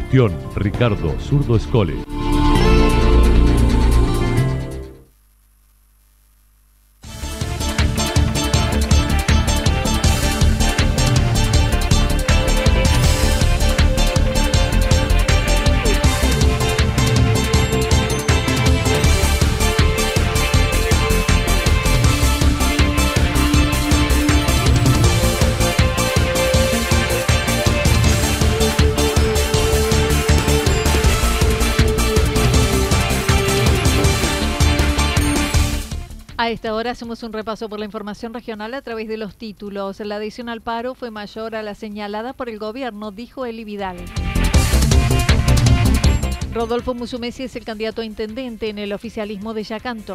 Gestión Ricardo Zurdo Escole. A esta hora hacemos un repaso por la información regional a través de los títulos. La adhesión al paro fue mayor a la señalada por el gobierno, dijo Eli Vidal. Rodolfo Musumesi es el candidato a intendente en el oficialismo de Yacanto.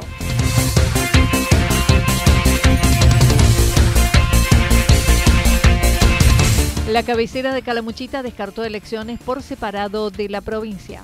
La cabecera de Calamuchita descartó elecciones por separado de la provincia.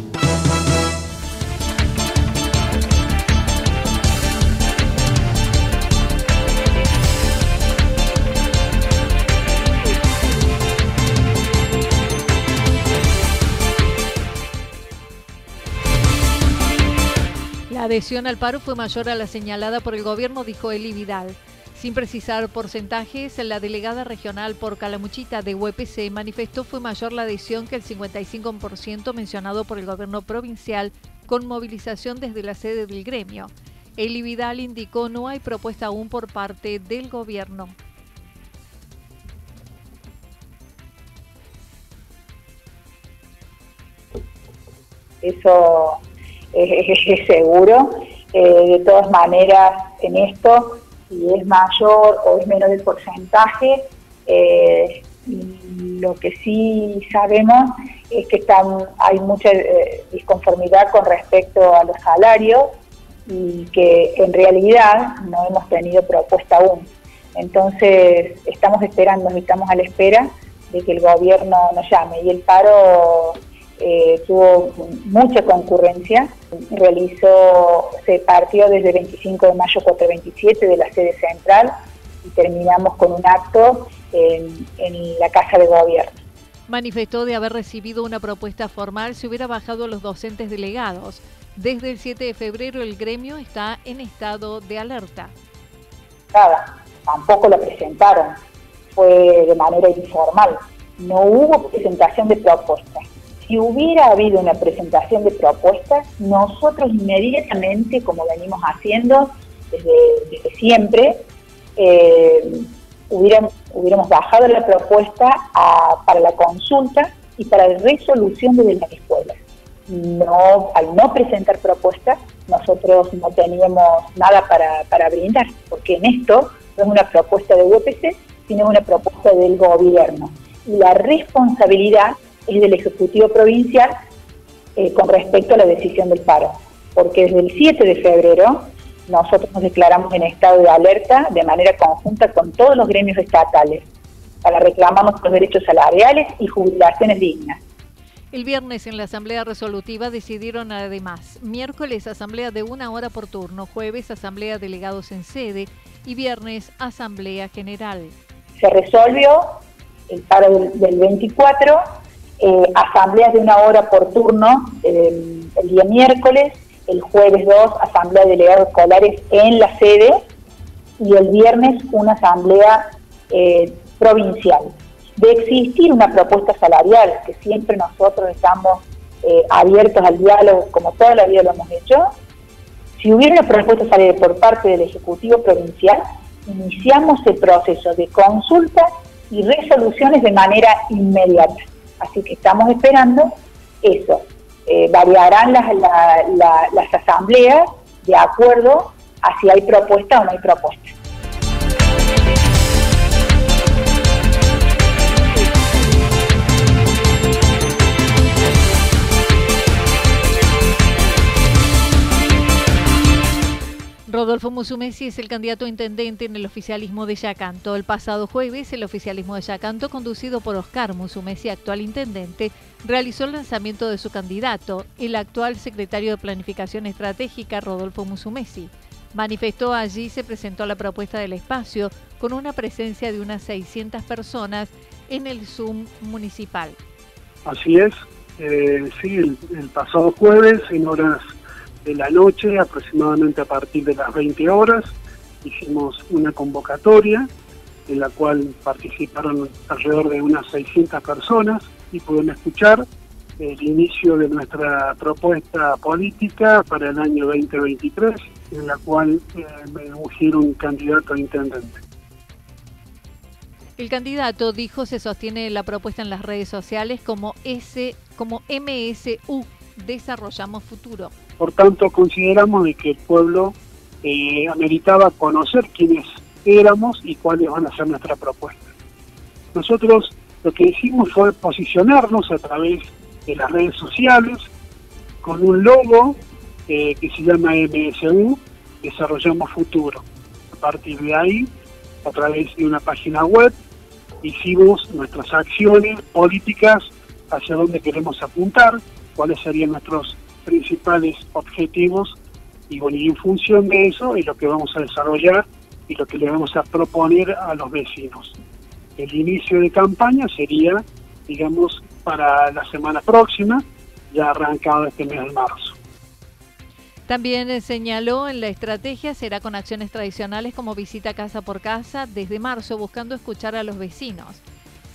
Adhesión al paro fue mayor a la señalada por el gobierno, dijo Eli Vidal. Sin precisar porcentajes, la delegada regional por Calamuchita de UPC manifestó fue mayor la adhesión que el 55% mencionado por el gobierno provincial con movilización desde la sede del gremio. Eli Vidal indicó no hay propuesta aún por parte del gobierno. Eso es, seguro. Eh, de todas maneras, en esto, si es mayor o es menor el porcentaje, eh, lo que sí sabemos es que están, hay mucha eh, disconformidad con respecto a los salarios y que en realidad no hemos tenido propuesta aún. Entonces, estamos esperando, estamos a la espera de que el gobierno nos llame y el paro eh, tuvo mucha concurrencia, realizó, se partió desde el 25 de mayo 427 de la sede central y terminamos con un acto en, en la Casa de Gobierno. Manifestó de haber recibido una propuesta formal si hubiera bajado a los docentes delegados. Desde el 7 de febrero el gremio está en estado de alerta. Nada, tampoco lo presentaron, fue de manera informal. No hubo presentación de propuestas si hubiera habido una presentación de propuestas, nosotros inmediatamente, como venimos haciendo desde, siempre, eh, hubiéramos, bajado la propuesta para la consulta y para la resolución de las escuelas. No, al no presentar propuestas, nosotros no teníamos nada para, para brindar, porque en esto no es una propuesta de UPC, sino una propuesta del gobierno. Y la responsabilidad es del Ejecutivo Provincial eh, con respecto a la decisión del paro, porque desde el 7 de febrero nosotros nos declaramos en estado de alerta de manera conjunta con todos los gremios estatales para reclamamos los derechos salariales y jubilaciones dignas. El viernes en la Asamblea Resolutiva decidieron además miércoles asamblea de una hora por turno, jueves asamblea delegados en sede y viernes asamblea general. Se resolvió el paro del, del 24 eh, asambleas de una hora por turno el día miércoles, el jueves 2 asamblea de delegados escolares en la sede y el viernes una asamblea eh, provincial. De existir una propuesta salarial, que siempre nosotros estamos eh, abiertos al diálogo, como toda la vida lo hemos hecho, si hubiera una propuesta salarial por parte del Ejecutivo Provincial, iniciamos el proceso de consulta y resoluciones de manera inmediata. Así que estamos esperando eso. Eh, variarán las, las asambleas de acuerdo a si hay propuesta o no hay propuesta. Rodolfo Musumesi es el candidato a intendente en el oficialismo de Yacanto. El pasado jueves, el oficialismo de Yacanto, conducido por Oscar Musumesi, actual intendente, realizó el lanzamiento de su candidato, el actual secretario de Planificación Estratégica, Rodolfo Musumesi. Manifestó allí se presentó la propuesta del espacio con una presencia de unas 600 personas en el Zoom municipal. Así es, eh, sí, el pasado jueves en horas de la noche, aproximadamente a partir de las 20 horas, hicimos una convocatoria en la cual participaron alrededor de unas 600 personas y pueden escuchar el inicio de nuestra propuesta política para el año 2023, en la cual eh, me ungieron candidato a intendente. El candidato dijo se sostiene la propuesta en las redes sociales como S, como MSU, Desarrollamos Futuro. Por tanto, consideramos de que el pueblo eh, ameritaba conocer quiénes éramos y cuáles van a ser nuestra propuesta. Nosotros lo que hicimos fue posicionarnos a través de las redes sociales con un logo eh, que se llama MSU, Desarrollamos Futuro. A partir de ahí, a través de una página web, hicimos nuestras acciones políticas hacia dónde queremos apuntar, cuáles serían nuestros principales objetivos y bueno, y en función de eso es lo que vamos a desarrollar y lo que le vamos a proponer a los vecinos. El inicio de campaña sería, digamos, para la semana próxima, ya arrancado este mes de marzo. También señaló en la estrategia será con acciones tradicionales como visita casa por casa desde marzo, buscando escuchar a los vecinos.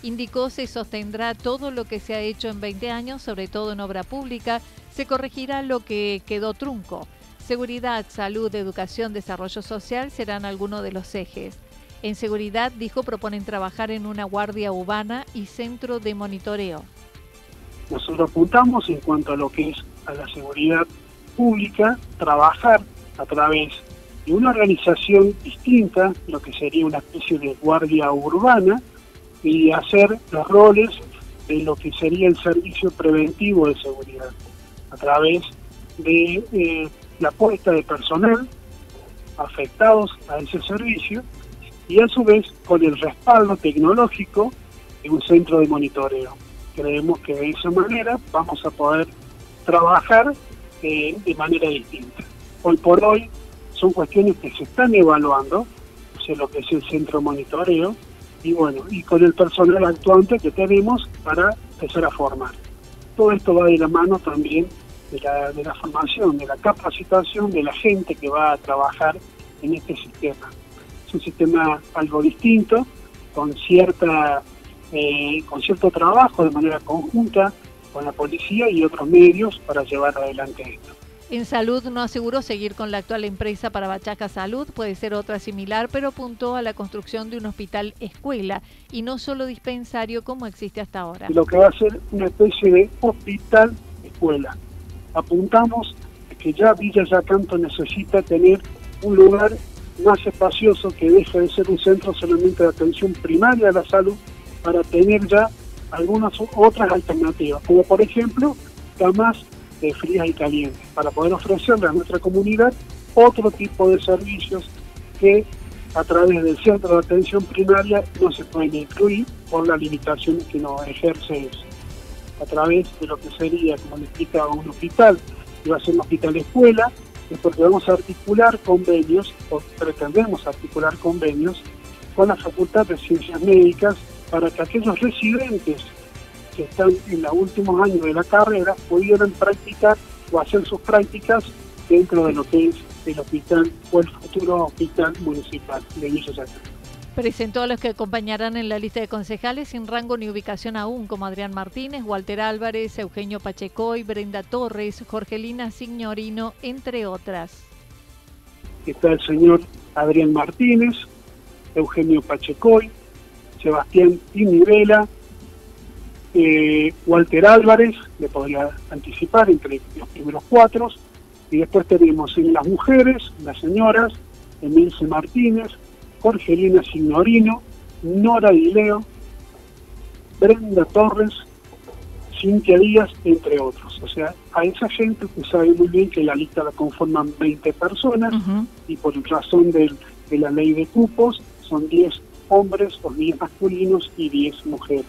Indicó se sostendrá todo lo que se ha hecho en 20 años, sobre todo en obra pública, se corregirá lo que quedó trunco. Seguridad, salud, educación, desarrollo social serán algunos de los ejes. En seguridad, dijo, proponen trabajar en una guardia urbana y centro de monitoreo. Nosotros apuntamos en cuanto a lo que es a la seguridad pública, trabajar a través de una organización distinta, lo que sería una especie de guardia urbana, y hacer los roles de lo que sería el servicio preventivo de seguridad, a través de eh, la puesta de personal afectados a ese servicio y a su vez con el respaldo tecnológico de un centro de monitoreo. Creemos que de esa manera vamos a poder trabajar eh, de manera distinta. Hoy por hoy son cuestiones que se están evaluando, o lo que es el centro de monitoreo, y bueno, y con el personal actuante que tenemos para empezar a formar. Todo esto va de la mano también de la, de la formación, de la capacitación de la gente que va a trabajar en este sistema. Es un sistema algo distinto, con cierta eh, con cierto trabajo de manera conjunta con la policía y otros medios para llevar adelante esto. En salud no aseguró seguir con la actual empresa para Bachaca Salud, puede ser otra similar, pero apuntó a la construcción de un hospital escuela y no solo dispensario como existe hasta ahora. Lo que va a ser una especie de hospital escuela. Apuntamos que ya Villa Yacanto necesita tener un lugar más espacioso que deje de ser un centro solamente de atención primaria a la salud para tener ya algunas otras alternativas, como por ejemplo camas de frías y calientes, para poder ofrecerle a nuestra comunidad otro tipo de servicios que a través del centro de atención primaria no se pueden incluir por las limitaciones que nos ejerce eso. A través de lo que sería, como le explicaba, un hospital, que va a ser un hospital escuela, es porque vamos a articular convenios, o pretendemos articular convenios, con la Facultad de Ciencias Médicas para que aquellos residentes que están en los últimos años de la carrera pudieran practicar o hacer sus prácticas dentro de lo que es el hospital o el futuro hospital municipal de Villa Presentó a los que acompañarán en la lista de concejales sin rango ni ubicación aún, como Adrián Martínez, Walter Álvarez, Eugenio Pachecoy, Brenda Torres, Jorgelina Signorino, entre otras. Está el señor Adrián Martínez, Eugenio Pachecoy, Sebastián Tinivela, eh, Walter Álvarez, le podría anticipar entre los primeros cuatro, y después tenemos en las mujeres, las señoras, Emilce Martínez, Jorgelina Signorino, Nora Dileo, Brenda Torres, Cintia Díaz, entre otros. O sea, a esa gente que sabe muy bien que la lista la conforman 20 personas y por razón de, de la ley de cupos son 10 hombres o 10 masculinos y 10 mujeres.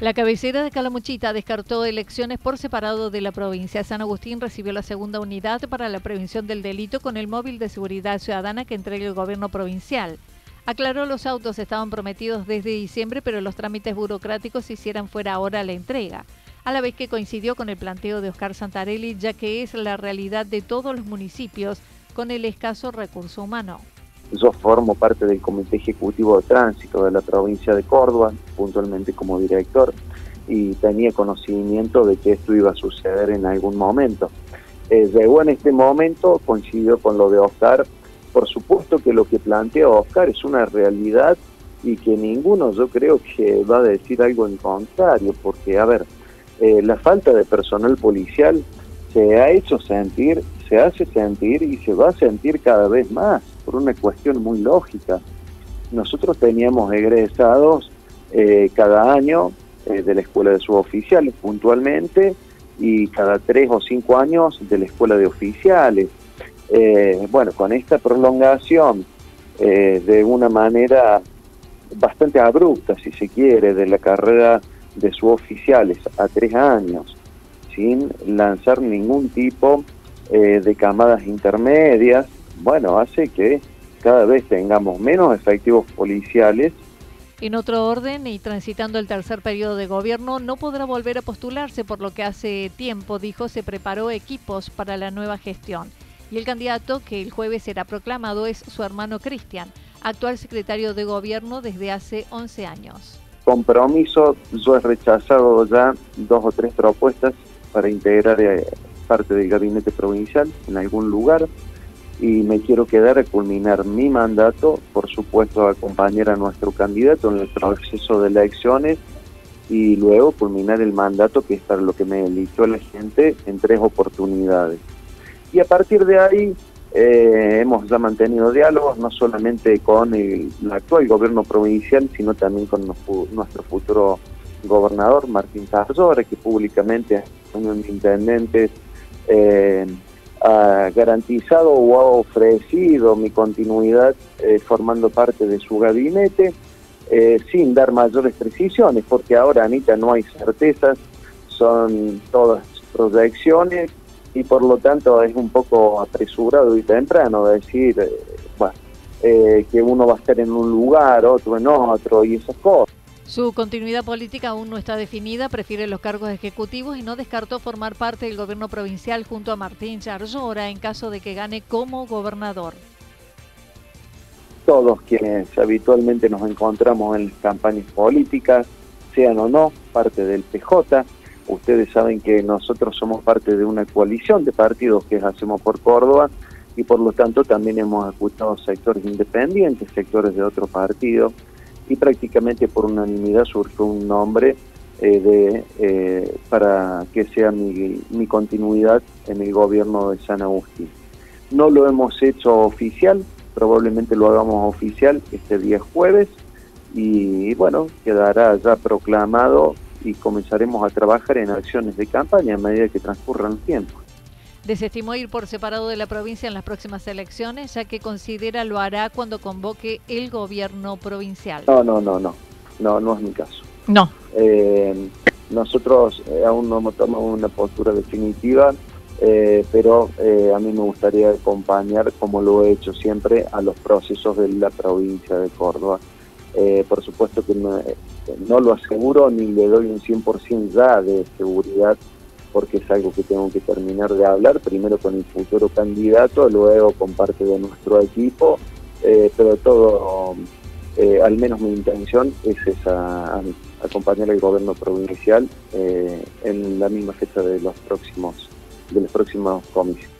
La cabecera de Calamuchita descartó elecciones por separado de la provincia. San Agustín recibió la segunda unidad para la prevención del delito con el móvil de seguridad ciudadana que entrega el gobierno provincial. Aclaró los autos estaban prometidos desde diciembre, pero los trámites burocráticos hicieran fuera ahora la entrega, a la vez que coincidió con el planteo de Oscar Santarelli, ya que es la realidad de todos los municipios con el escaso recurso humano. Yo formo parte del Comité Ejecutivo de Tránsito de la provincia de Córdoba, puntualmente como director, y tenía conocimiento de que esto iba a suceder en algún momento. Eh, llegó en este momento, coincidió con lo de Oscar. Por supuesto que lo que plantea Oscar es una realidad y que ninguno yo creo que va a decir algo en contrario, porque, a ver, eh, la falta de personal policial se ha hecho sentir, se hace sentir y se va a sentir cada vez más por una cuestión muy lógica. Nosotros teníamos egresados eh, cada año eh, de la escuela de suboficiales puntualmente y cada tres o cinco años de la escuela de oficiales. Eh, bueno, con esta prolongación de una manera bastante abrupta, si se quiere, de la carrera de suboficiales a tres años, sin lanzar ningún tipo de camadas intermedias, bueno, hace que cada vez tengamos menos efectivos policiales. En otro orden, y transitando el tercer periodo de gobierno, no podrá volver a postularse, por lo que hace tiempo, dijo, se preparó equipos para la nueva gestión. Y el candidato que el jueves será proclamado es su hermano Cristian, actual secretario de gobierno desde hace 11 años. Compromiso, yo he rechazado ya dos o tres propuestas para integrar eh, parte del gabinete provincial en algún lugar y me quiero quedar a culminar mi mandato, por supuesto acompañar a nuestro candidato en el proceso de elecciones y luego culminar el mandato que es para lo que me eligió la gente en tres oportunidades. Y a partir de ahí eh, hemos ya mantenido diálogos no solamente con el, actual gobierno provincial, sino también con nuestro futuro gobernador Martín Tarzora, que públicamente son intendentes eh, ha garantizado o ha ofrecido mi continuidad eh, formando parte de su gabinete, eh, sin dar mayores precisiones, porque ahora, Anita, no hay certezas, son todas proyecciones y por lo tanto es un poco apresurado y temprano decir, eh, que uno va a estar en un lugar, otro en otro y esas cosas. Su continuidad política aún no está definida, prefiere los cargos ejecutivos y no descartó formar parte del gobierno provincial junto a Martín Charlora en caso de que gane como gobernador. Todos quienes habitualmente nos encontramos en campañas políticas, sean o no parte del PJ, ustedes saben que nosotros somos parte de una coalición de partidos que Hacemos por Córdoba y por lo tanto también hemos escuchado sectores independientes, sectores de otro partido y prácticamente por unanimidad surgió un nombre eh, de, eh, para que sea mi, mi, continuidad en el gobierno de San Agustín. No lo hemos hecho oficial, probablemente lo hagamos oficial este día jueves y bueno, quedará ya proclamado y comenzaremos a trabajar en acciones de campaña a medida que transcurra el tiempo desestimó ir por separado de la provincia en las próximas elecciones, ya que considera lo hará cuando convoque el gobierno provincial. No, no, no, no, no, no es mi caso. No. Eh, nosotros eh, aún no hemos tomado una postura definitiva eh, pero eh, a mí me gustaría acompañar, como lo he hecho siempre, a los procesos de la provincia de Córdoba. Eh, por supuesto que no, no, lo aseguro ni le doy un 100% ya de seguridad, porque es algo que tengo que terminar de hablar, primero con el futuro candidato, luego con parte de nuestro equipo, pero todo, al menos mi intención es esa, acompañar al gobierno provincial en la misma fecha de los próximos de los próximos comicios.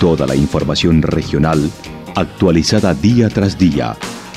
Toda la información regional actualizada día tras día.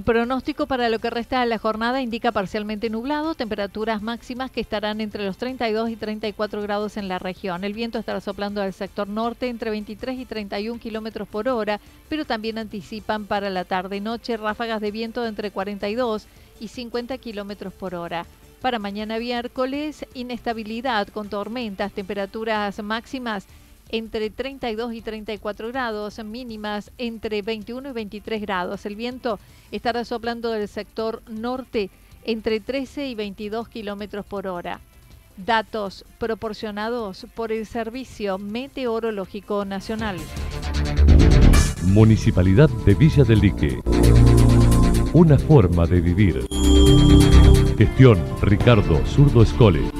El pronóstico para lo que resta de la jornada indica parcialmente nublado, temperaturas máximas que estarán entre los 32 y 34 grados en la región. El viento estará soplando al sector norte entre 23 y 31 kilómetros por hora, pero también anticipan para la tarde-noche ráfagas de viento entre 42 y 50 kilómetros por hora. Para mañana miércoles, inestabilidad con tormentas, temperaturas máximas entre 32 y 34 grados, mínimas entre 21 y 23 grados. El viento estará soplando del sector norte entre 13 y 22 kilómetros por hora. Datos proporcionados por el Servicio Meteorológico Nacional. Municipalidad de Villa del Lique. Una forma de vivir. Gestión Ricardo Zurdo Escole.